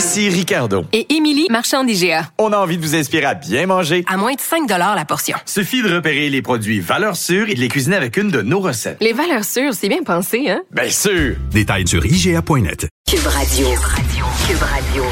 Ici Ricardo. Et Émilie, marchand d'IGA. On a envie de vous inspirer à bien manger. À moins de 5 la portion. Suffit de repérer les produits valeurs sûres et de les cuisiner avec une de nos recettes. Les valeurs sûres, c'est bien pensé, hein? Bien sûr! Détails sur IGA.net. Cube Radio. Cube Radio.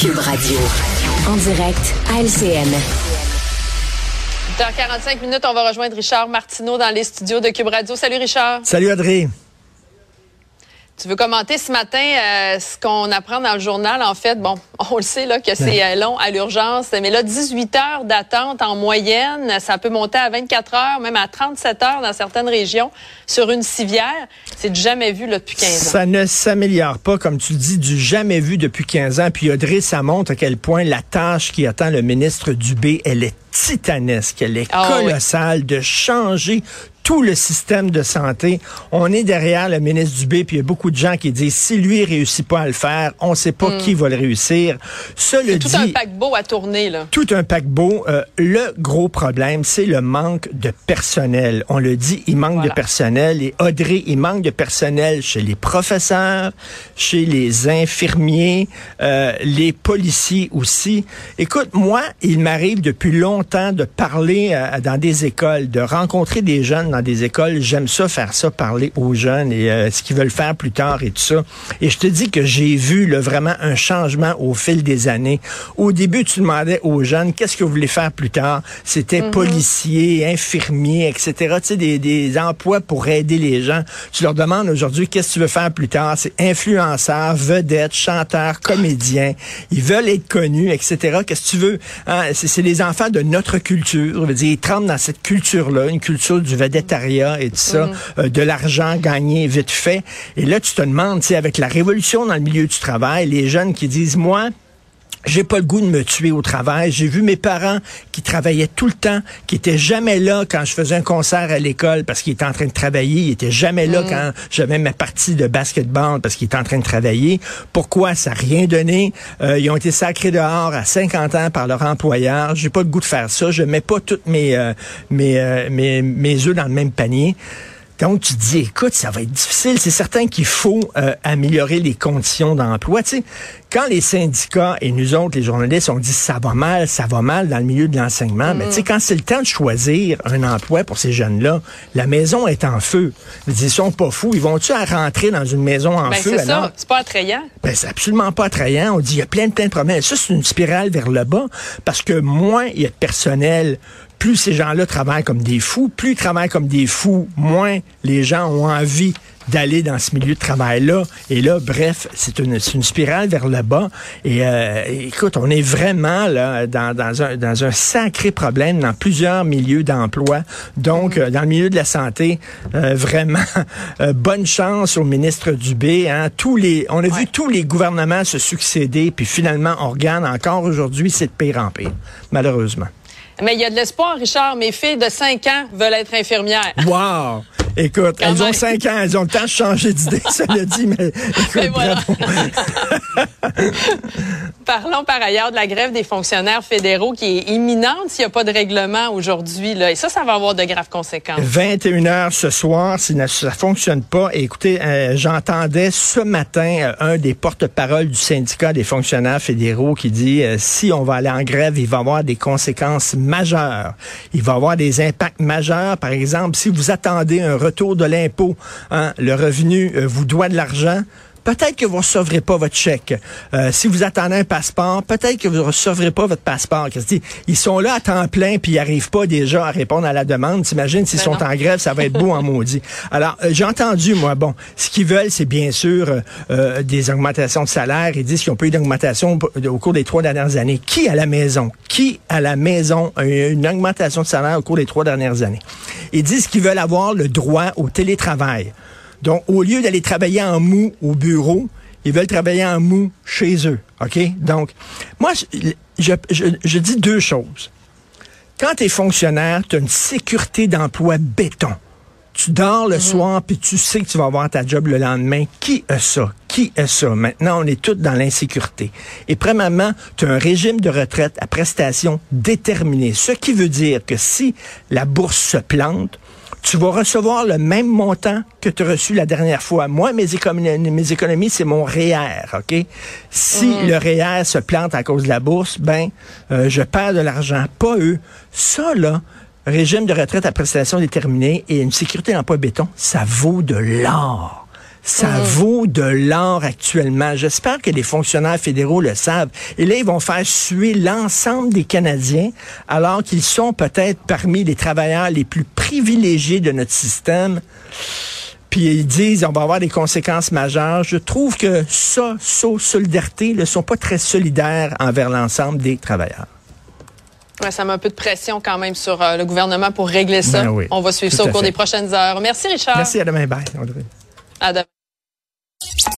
Cube Radio. En direct à LCN. Dans 45 minutes, on va rejoindre Richard Martineau dans les studios de Cube Radio. Salut Richard. Salut Adrien. Tu veux commenter ce matin euh, ce qu'on apprend dans le journal? En fait, bon, on le sait là que c'est euh, long à l'urgence, mais là, 18 heures d'attente en moyenne, ça peut monter à 24 heures, même à 37 heures dans certaines régions sur une civière. C'est du jamais vu là, depuis 15 ans. Ça ne s'améliore pas, comme tu le dis, du jamais vu depuis 15 ans. Puis Audrey, ça montre à quel point la tâche qui attend le ministre Dubé, elle est titanesque, elle est Ah oui. colossale de changer tout le système de santé. On est derrière le ministre Dubé, puis il y a beaucoup de gens qui disent si lui réussit pas à le faire, on ne sait pas qui va le réussir. Hmm. C'est tout dit, un paquebot à tourner, là. tout un paquebot. Euh, le gros problème, c'est le manque de personnel. On le dit, il manque Voilà. de personnel. Et Audrey, il manque de personnel chez les professeurs, chez les infirmiers, euh, les policiers aussi. Écoute, moi, il m'arrive depuis longtemps de parler euh, dans des écoles, de rencontrer des jeunes dans des écoles. J'aime ça, faire ça, parler aux jeunes et euh, ce qu'ils veulent faire plus tard et tout ça. Et je te dis que j'ai vu là, vraiment un changement au fil des années. Au début, tu demandais aux jeunes qu'est-ce que vous voulez faire plus tard? C'était policier, infirmier, etc. Tu sais, des, des emplois pour aider les gens. Tu leur demandes aujourd'hui qu'est-ce que tu veux faire plus tard? C'est influenceur, vedette, chanteur, comédien. Ils veulent être connus, etc. Qu'est-ce que tu veux? Hein, c'est, les enfants de notre culture. Je veux dire, ils tremblent dans cette culture-là, une culture du et tout ça, euh, de l'argent gagné vite fait. Et là, tu te demandes, tu sais, avec la révolution dans le milieu du travail, les jeunes qui disent, moi, j'ai pas le goût de me tuer au travail. J'ai vu mes parents qui travaillaient tout le temps, qui étaient jamais là quand je faisais un concert à l'école parce qu'ils étaient en train de travailler. Ils étaient jamais là quand j'avais ma partie de basketball parce qu'ils étaient en train de travailler. Pourquoi? Ça n'a rien donné. Euh, ils ont été sacrés dehors à 50 ans par leur employeur. J'ai pas le goût de faire ça. Je mets pas toutes mes, euh, mes, euh, mes, mes œufs dans le même panier. Donc, tu te dis, écoute, ça va être difficile. C'est certain qu'il faut euh, améliorer les conditions d'emploi. Tu sais, quand les syndicats et nous autres, les journalistes, on dit ça va mal, ça va mal dans le milieu de l'enseignement, mais tu sais, quand c'est le temps de choisir un emploi pour ces jeunes-là, la maison est en feu. Ils sont pas fous. Ils vont-tu à rentrer dans une maison en Ben, feu c'est ça. C'est pas attrayant. Ben, c'est absolument pas attrayant. On dit, il y a plein, plein de problèmes. Ça, c'est une spirale vers le bas parce que moins il y a de personnel, plus ces gens-là travaillent comme des fous. Plus ils travaillent comme des fous, moins les gens ont envie d'aller dans ce milieu de travail-là. Et là, bref, c'est une, spirale vers le bas. Et euh, écoute, on est vraiment là dans, dans, un, dans un sacré problème dans plusieurs milieux d'emploi. Donc, euh, dans le milieu de la santé, euh, vraiment, euh, bonne chance au ministre Dubé. Hein. Tous les, on a vu tous les gouvernements se succéder, puis finalement, on regarde encore aujourd'hui, c'est de pire en pire, malheureusement. Mais il y a de l'espoir, Richard. Mes filles de 5 ans veulent être infirmières. Wow! Écoute, Quand elles ont cinq ans, elles ont le temps de changer d'idée, ça le dit, mais écoute, voilà. Parlons par ailleurs de la grève des fonctionnaires fédéraux qui est imminente s'il n'y a pas de règlement aujourd'hui. là. Et ça, ça va avoir de graves conséquences. 21 heures ce soir, si ne- ça fonctionne pas. Et écoutez, euh, j'entendais ce matin euh, un des porte-paroles du syndicat des fonctionnaires fédéraux qui dit euh, si on va aller en grève, il va y avoir des conséquences majeures. Il va y avoir des impacts majeurs. Par exemple, si vous attendez un retour de l'impôt, hein, le revenu euh, vous doit de l'argent. Peut-être que vous ne recevrez pas votre chèque. Euh, si vous attendez un passeport, peut-être que vous ne recevrez pas votre passeport. Ils sont là à temps plein puis ils n'arrivent pas déjà à répondre à la demande. T'imagines s'ils Ben sont non. en grève, ça va être beau en maudit. Alors, euh, j'ai entendu, moi, bon, ce qu'ils veulent, c'est bien sûr euh, des augmentations de salaire. Ils disent qu'ils ont pas eu d'augmentation au au cours des trois dernières années. Qui à la maison? Qui à la maison a eu une augmentation de salaire au cours des trois dernières années? Ils disent qu'ils veulent avoir le droit au télétravail. Donc, au lieu d'aller travailler en mou au bureau, ils veulent travailler en mou chez eux. OK? Donc, moi, je, je, je, je dis deux choses. Quand tu es fonctionnaire, tu as une sécurité d'emploi béton. Tu dors le soir, puis tu sais que tu vas avoir ta job le lendemain. Qui a ça? Qui a ça? Maintenant, on est tous dans l'insécurité. Et premièrement, tu as un régime de retraite à prestations déterminées. Ce qui veut dire que si la bourse se plante, tu vas recevoir le même montant que tu as reçu la dernière fois. Moi, mes économies, mes économies c'est mon REER, OK? Si le REER se plante à cause de la bourse, ben, euh, je perds de l'argent. Pas eux. Ça, là, régime de retraite à prestations déterminées et une sécurité d'emploi béton, ça vaut de l'or. Ça vaut de l'or actuellement. J'espère que les fonctionnaires fédéraux le savent. Et là, ils vont faire suer l'ensemble des Canadiens, alors qu'ils sont peut-être parmi les travailleurs les plus privilégiés de notre système. Puis ils disent on va avoir des conséquences majeures. Je trouve que ça, ça, solidarité, ne sont pas très solidaires envers l'ensemble des travailleurs. Ouais, ça met un peu de pression quand même sur euh, le gouvernement pour régler ça. Ben oui, On va suivre ça au cours fait. des prochaines heures. Merci, Richard. Merci, à demain. Bye. À demain.